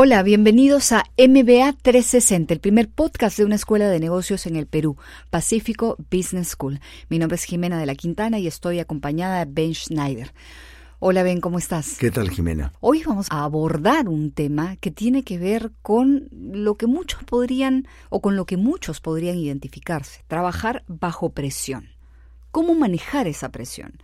Hola, bienvenidos a MBA 360, el primer podcast de una escuela de negocios en el Perú, Pacífico Business School. Mi nombre es Jimena de la Quintana y estoy acompañada de Ben Schneider. Hola Ben, ¿cómo estás? ¿Qué tal Jimena? Hoy vamos a abordar un tema que tiene que ver con lo que muchos podrían o con lo que muchos podrían identificarse, trabajar bajo presión. ¿Cómo manejar esa presión?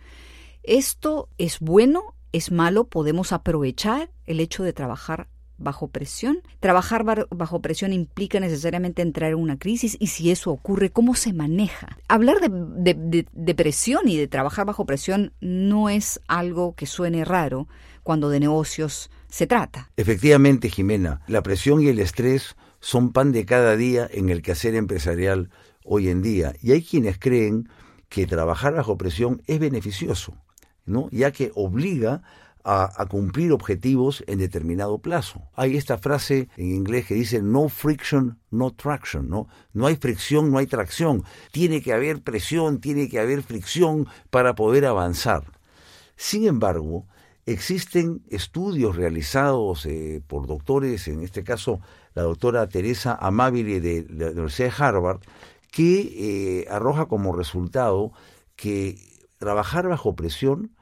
¿Esto es bueno? ¿Es malo? ¿Podemos aprovechar el hecho de trabajar bajo presión. Trabajar bajo presión implica necesariamente entrar en una crisis y si eso ocurre, ¿cómo se maneja? Hablar de, presión y de trabajar bajo presión no es algo que suene raro cuando de negocios se trata. Efectivamente, Jimena, la presión y el estrés son pan de cada día en el quehacer empresarial hoy en día y hay quienes creen que trabajar bajo presión es beneficioso, ¿no? ya que obliga a, cumplir objetivos en determinado plazo. Hay esta frase en inglés que dice no friction, no traction, ¿no? No hay fricción, no hay tracción. Tiene que haber presión, tiene que haber fricción para poder avanzar. Sin embargo, existen estudios realizados eh, por doctores, en este caso la doctora Teresa Amabile de la Universidad de Harvard, que eh, arroja como resultado que trabajar bajo presión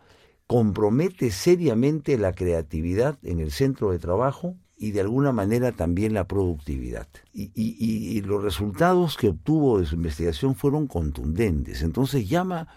compromete seriamente la creatividad en el centro de trabajo y de alguna manera también la productividad. Y, los resultados que obtuvo de su investigación fueron contundentes. Entonces llama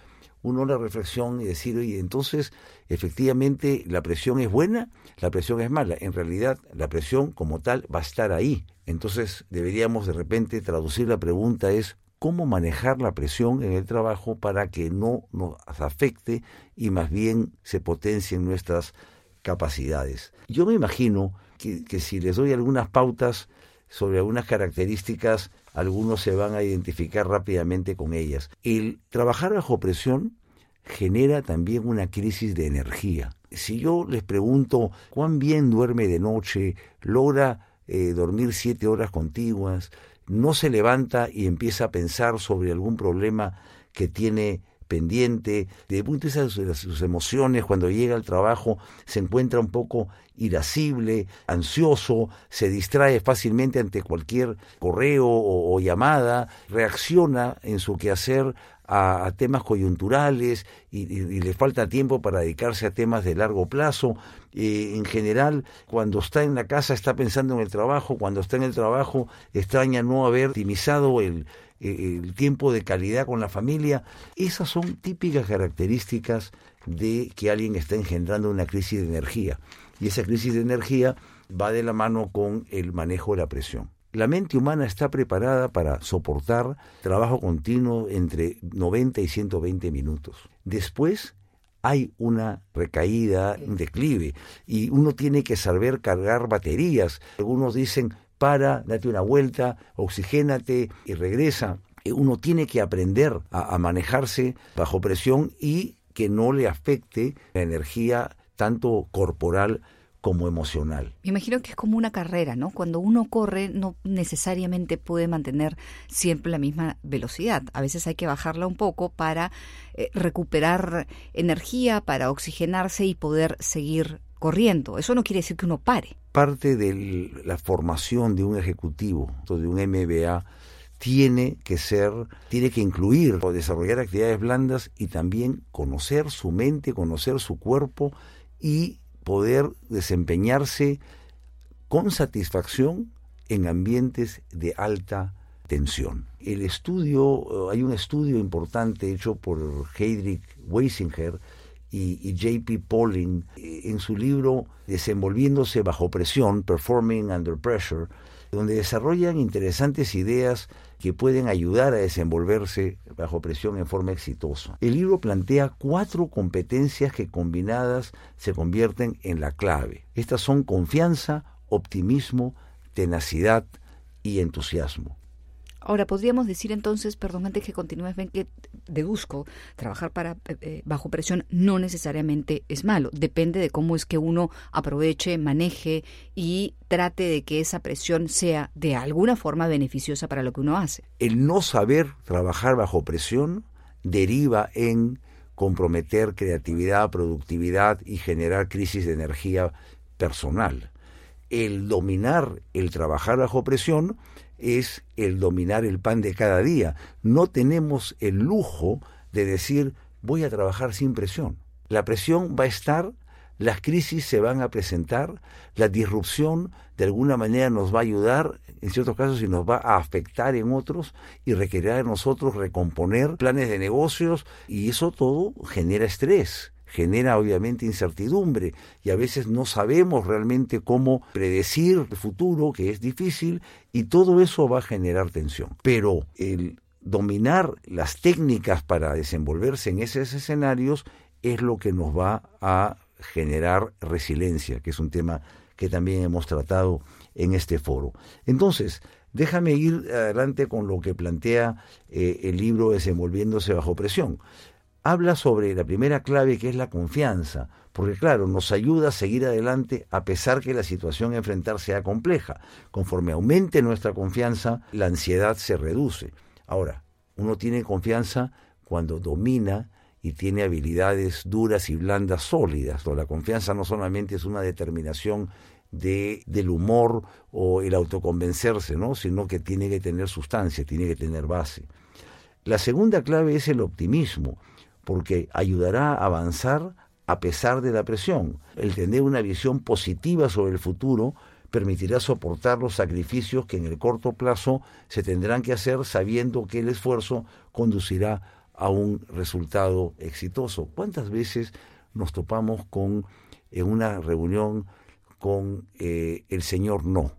uno a la reflexión y decir, oye, entonces efectivamente la presión es buena, la presión es mala. En realidad la presión como tal va a estar ahí. Entonces deberíamos de repente traducir la pregunta es, cómo manejar la presión en el trabajo para que no nos afecte y más bien se potencien nuestras capacidades. Yo me imagino que, si les doy algunas pautas sobre algunas características, algunos se van a identificar rápidamente con ellas. El trabajar bajo presión genera también una crisis de energía. Si yo les pregunto cuán bien duerme de noche, logra eh, dormir siete horas contiguas, no se levanta y empieza a pensar sobre algún problema que tiene pendiente, de punto de vista de sus emociones, cuando llega al trabajo se encuentra un poco irascible, ansioso, se distrae fácilmente ante cualquier correo o, llamada, reacciona en su quehacer a, temas coyunturales y, le falta tiempo para dedicarse a temas de largo plazo. Eh, en general, cuando está en la casa está pensando en el trabajo, cuando está en el trabajo extraña no haber optimizado el, el tiempo de calidad con la familia. Esas son típicas características de que alguien está engendrando una crisis de energía. Y esa crisis de energía va de la mano con el manejo de la presión. La mente humana está preparada para soportar trabajo continuo entre 90 y 120 minutos. Después hay una recaída, un declive, y uno tiene que saber cargar baterías. Algunos dicen, para, date una vuelta, oxigénate y regresa. Eh, uno tiene que aprender a, manejarse bajo presión y que no le afecte la energía tanto corporal como emocional. Me imagino que es como una carrera, ¿no? Cuando uno corre no necesariamente puede mantener siempre la misma velocidad. A veces hay que bajarla un poco para eh, recuperar energía, para oxigenarse y poder seguir corriendo. Eso no quiere decir que uno pare. Parte de la formación de un ejecutivo, de un MBA, tiene que ser, tiene que incluir o desarrollar actividades blandas y también conocer su mente, conocer su cuerpo y poder desempeñarse con satisfacción en ambientes de alta tensión. El estudio, hay un estudio importante hecho por Heydrich Weisinger y, JP Pauling eh, en su libro Desenvolviéndose bajo presión, Performing Under Pressure, donde desarrollan interesantes ideas que pueden ayudar a desenvolverse bajo presión en forma exitosa. El libro plantea cuatro competencias que combinadas se convierten en la clave. Estas son confianza, optimismo, tenacidad y entusiasmo. Ahora, podríamos decir entonces, perdón, antes que continúes, ven que deduzco, trabajar para eh, eh, bajo presión no necesariamente es malo. Depende de cómo es que uno aproveche, maneje y trate de que esa presión sea de alguna forma beneficiosa para lo que uno hace. El no saber trabajar bajo presión deriva en comprometer creatividad, productividad y generar crisis de energía personal. El dominar el trabajar bajo presión es el dominar el pan de cada día. No tenemos el lujo de decir voy a trabajar sin presión. La presión va a estar, las crisis se van a presentar, la disrupción de alguna manera nos va a ayudar, en ciertos casos y nos va a afectar en otros y requerirá de nosotros recomponer planes de negocios y eso todo genera estrés genera obviamente incertidumbre y a veces no sabemos realmente cómo predecir el futuro, que es difícil, y todo eso va a generar tensión. Pero el dominar las técnicas para desenvolverse en esos escenarios es lo que nos va a generar resiliencia, que es un tema que también hemos tratado en este foro. Entonces, déjame ir adelante con lo que plantea eh, el libro Desenvolviéndose bajo presión habla sobre la primera clave que es la confianza, porque claro, nos ayuda a seguir adelante a pesar que la situación a enfrentar sea compleja. Conforme aumente nuestra confianza, la ansiedad se reduce. Ahora, uno tiene confianza cuando domina y tiene habilidades duras y blandas sólidas. La confianza no solamente es una determinación de, del humor o el autoconvencerse, ¿no? sino que tiene que tener sustancia, tiene que tener base. La segunda clave es el optimismo porque ayudará a avanzar a pesar de la presión. El tener una visión positiva sobre el futuro permitirá soportar los sacrificios que en el corto plazo se tendrán que hacer sabiendo que el esfuerzo conducirá a un resultado exitoso. ¿Cuántas veces nos topamos con en una reunión con eh, el señor no,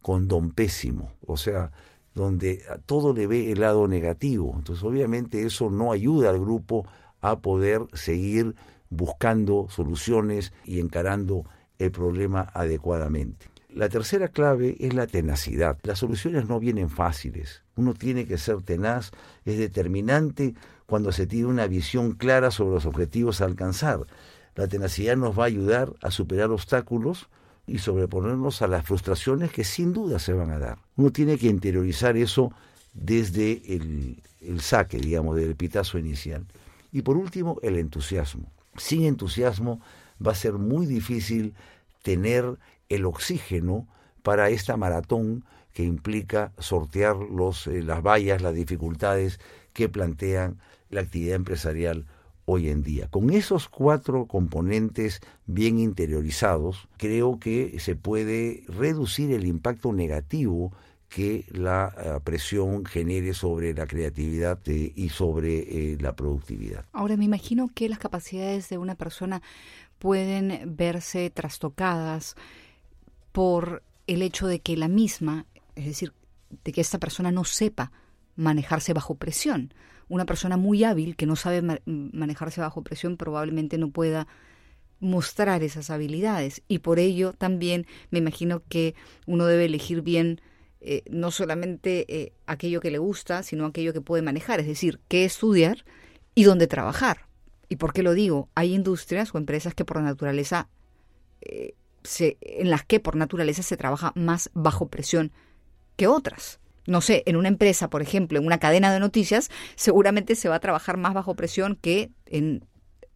con don pésimo? O sea, donde todo le ve el lado negativo. Entonces, obviamente, eso no ayuda al grupo a poder seguir buscando soluciones y encarando el problema adecuadamente. La tercera clave es la tenacidad. Las soluciones no vienen fáciles. Uno tiene que ser tenaz, es determinante cuando se tiene una visión clara sobre los objetivos a alcanzar. La tenacidad nos va a ayudar a superar obstáculos, y sobreponernos a las frustraciones que sin duda se van a dar. Uno tiene que interiorizar eso desde el, saque, digamos, del pitazo inicial. Y por último, el entusiasmo. Sin entusiasmo va a ser muy difícil tener el oxígeno para esta maratón que implica sortear los, eh, las vallas, las dificultades que plantean la actividad empresarial hoy en día. Con esos cuatro componentes bien interiorizados, creo que se puede reducir el impacto negativo que la eh, presión genere sobre la creatividad eh, y sobre eh, la productividad. Ahora, me imagino que las capacidades de una persona pueden verse trastocadas por el hecho de que la misma, es decir, de que esta persona no sepa manejarse bajo presión una persona muy hábil que no sabe manejarse bajo presión probablemente no pueda mostrar esas habilidades y por ello también me imagino que uno debe elegir bien eh, no solamente eh, aquello que le gusta, sino aquello que puede manejar, es decir, qué estudiar y dónde trabajar. ¿Y por qué lo digo? Hay industrias o empresas que por naturaleza, eh, se, en las que por naturaleza se trabaja más bajo presión que otras no sé, en una empresa, por ejemplo, en una cadena de noticias, seguramente se va a trabajar más bajo presión que en,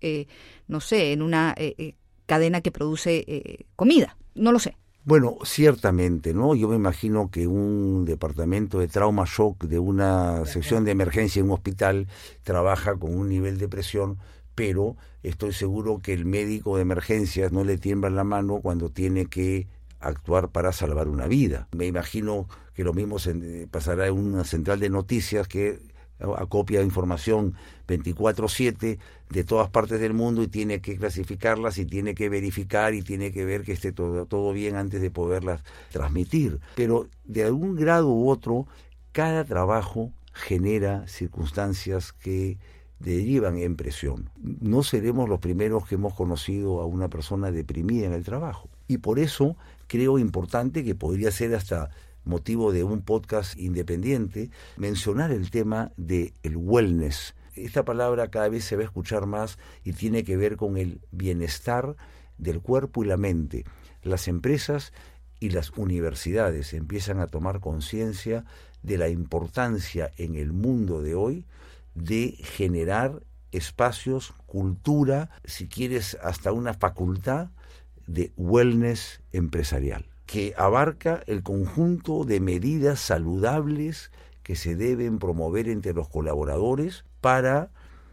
eh, no sé, en una eh, eh, cadena que produce comida. No lo sé. Bueno, ciertamente, ¿no? Yo me imagino que un departamento de trauma shock de una sección de emergencia en un hospital trabaja con un nivel de presión, pero estoy seguro que el médico de emergencias no le tiembla la mano cuando tiene que actuar para salvar una vida. Me imagino que lo mismo se, pasará en una central de noticias que acopia información 24/7 de todas partes del mundo y tiene que clasificarlas y tiene que verificar y tiene que ver que esté todo bien antes de poderlas transmitir. Pero de algún grado u otro, cada trabajo genera circunstancias que derivan en presión. No seremos los primeros que hemos conocido a una persona deprimida en el trabajo. Y por eso creo importante que podría ser hasta motivo de un podcast independiente, mencionar el tema del el wellness. Esta palabra cada vez se va a escuchar más y tiene que ver con el bienestar del cuerpo y la mente. Las empresas y las universidades empiezan a tomar conciencia de la importancia en el mundo de hoy de generar espacios, cultura, si quieres hasta una facultad de wellness empresarial. que abarca el conjunto de medidas saludables que se deben promover entre los colaboradores para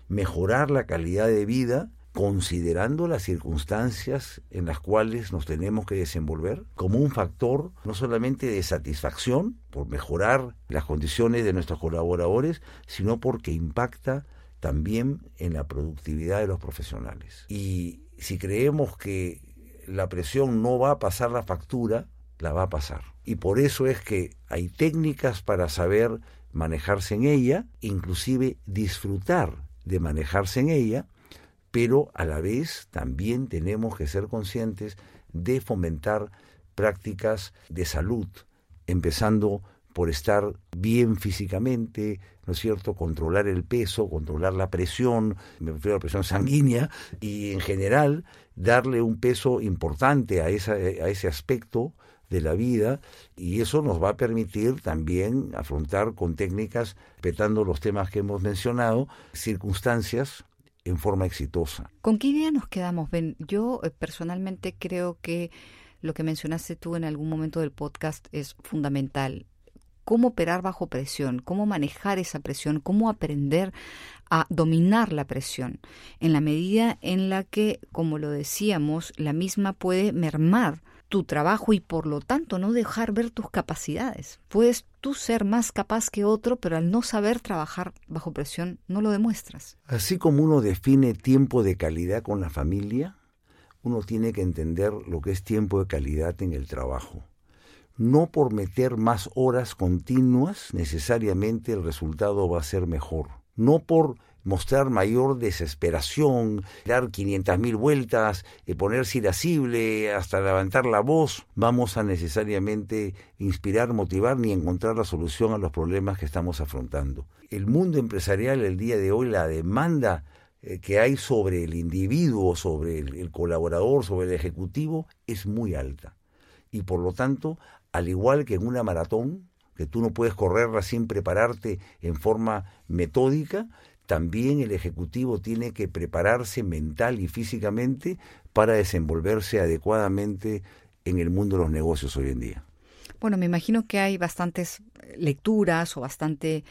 mejorar la calidad de vida considerando las circunstancias en las cuales nos tenemos que desenvolver como un factor no solamente de satisfacción por mejorar las condiciones de nuestros colaboradores, sino porque impacta también en la productividad de los profesionales. Y si creemos que la presión no va a pasar la factura, la va a pasar. Y por eso es que hay técnicas para saber manejarse en ella, inclusive disfrutar de manejarse en ella, pero a la vez también tenemos que ser conscientes de fomentar prácticas de salud, empezando por estar bien físicamente, ¿no es cierto? Controlar el peso, controlar la presión, me refiero a la presión sanguínea, y en general darle un peso importante a, esa, a ese aspecto de la vida y eso nos va a permitir también afrontar con técnicas, respetando los temas que hemos mencionado, circunstancias en forma exitosa. ¿Con qué idea nos quedamos, Ben? Yo eh, personalmente creo que lo que mencionaste tú en algún momento del podcast es fundamental cómo operar bajo presión, cómo manejar esa presión, cómo aprender a dominar la presión, en la medida en la que, como lo decíamos, la misma puede mermar tu trabajo y por lo tanto no dejar ver tus capacidades. Puedes tú ser más capaz que otro, pero al no saber trabajar bajo presión no lo demuestras. Así como uno define tiempo de calidad con la familia, uno tiene que entender lo que es tiempo de calidad en el trabajo no por meter más horas continuas necesariamente el resultado va a ser mejor. No por mostrar mayor desesperación, dar 500 mil vueltas, y ponerse irascible hasta levantar la voz, vamos a necesariamente inspirar, motivar ni encontrar la solución a los problemas que estamos afrontando. El mundo empresarial el día de hoy, la demanda eh, que hay sobre el individuo, sobre el colaborador, sobre el ejecutivo, es muy alta. Y por lo tanto al igual que en una maratón, que tú no puedes correrla sin prepararte en forma metódica, también el Ejecutivo tiene que prepararse mental y físicamente para desenvolverse adecuadamente en el mundo de los negocios hoy en día. Bueno, me imagino que hay bastantes lecturas o bastante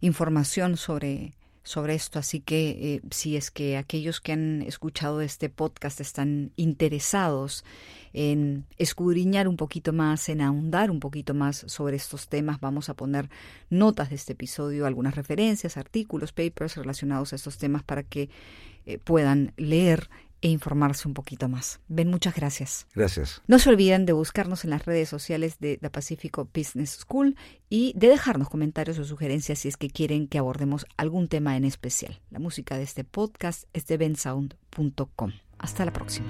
información sobre sobre esto, así que eh, si es que aquellos que han escuchado este podcast están interesados en escudriñar un poquito más, en ahondar un poquito más sobre estos temas, vamos a poner notas de este episodio, algunas referencias, artículos, papers relacionados a estos temas para que eh, puedan leer e informarse un poquito más. Ben, muchas gracias. Gracias. No se olviden de buscarnos en las redes sociales de The Pacifico Business School y de dejarnos comentarios o sugerencias si es que quieren que abordemos algún tema en especial. La música de este podcast es de bensound.com. Hasta la próxima.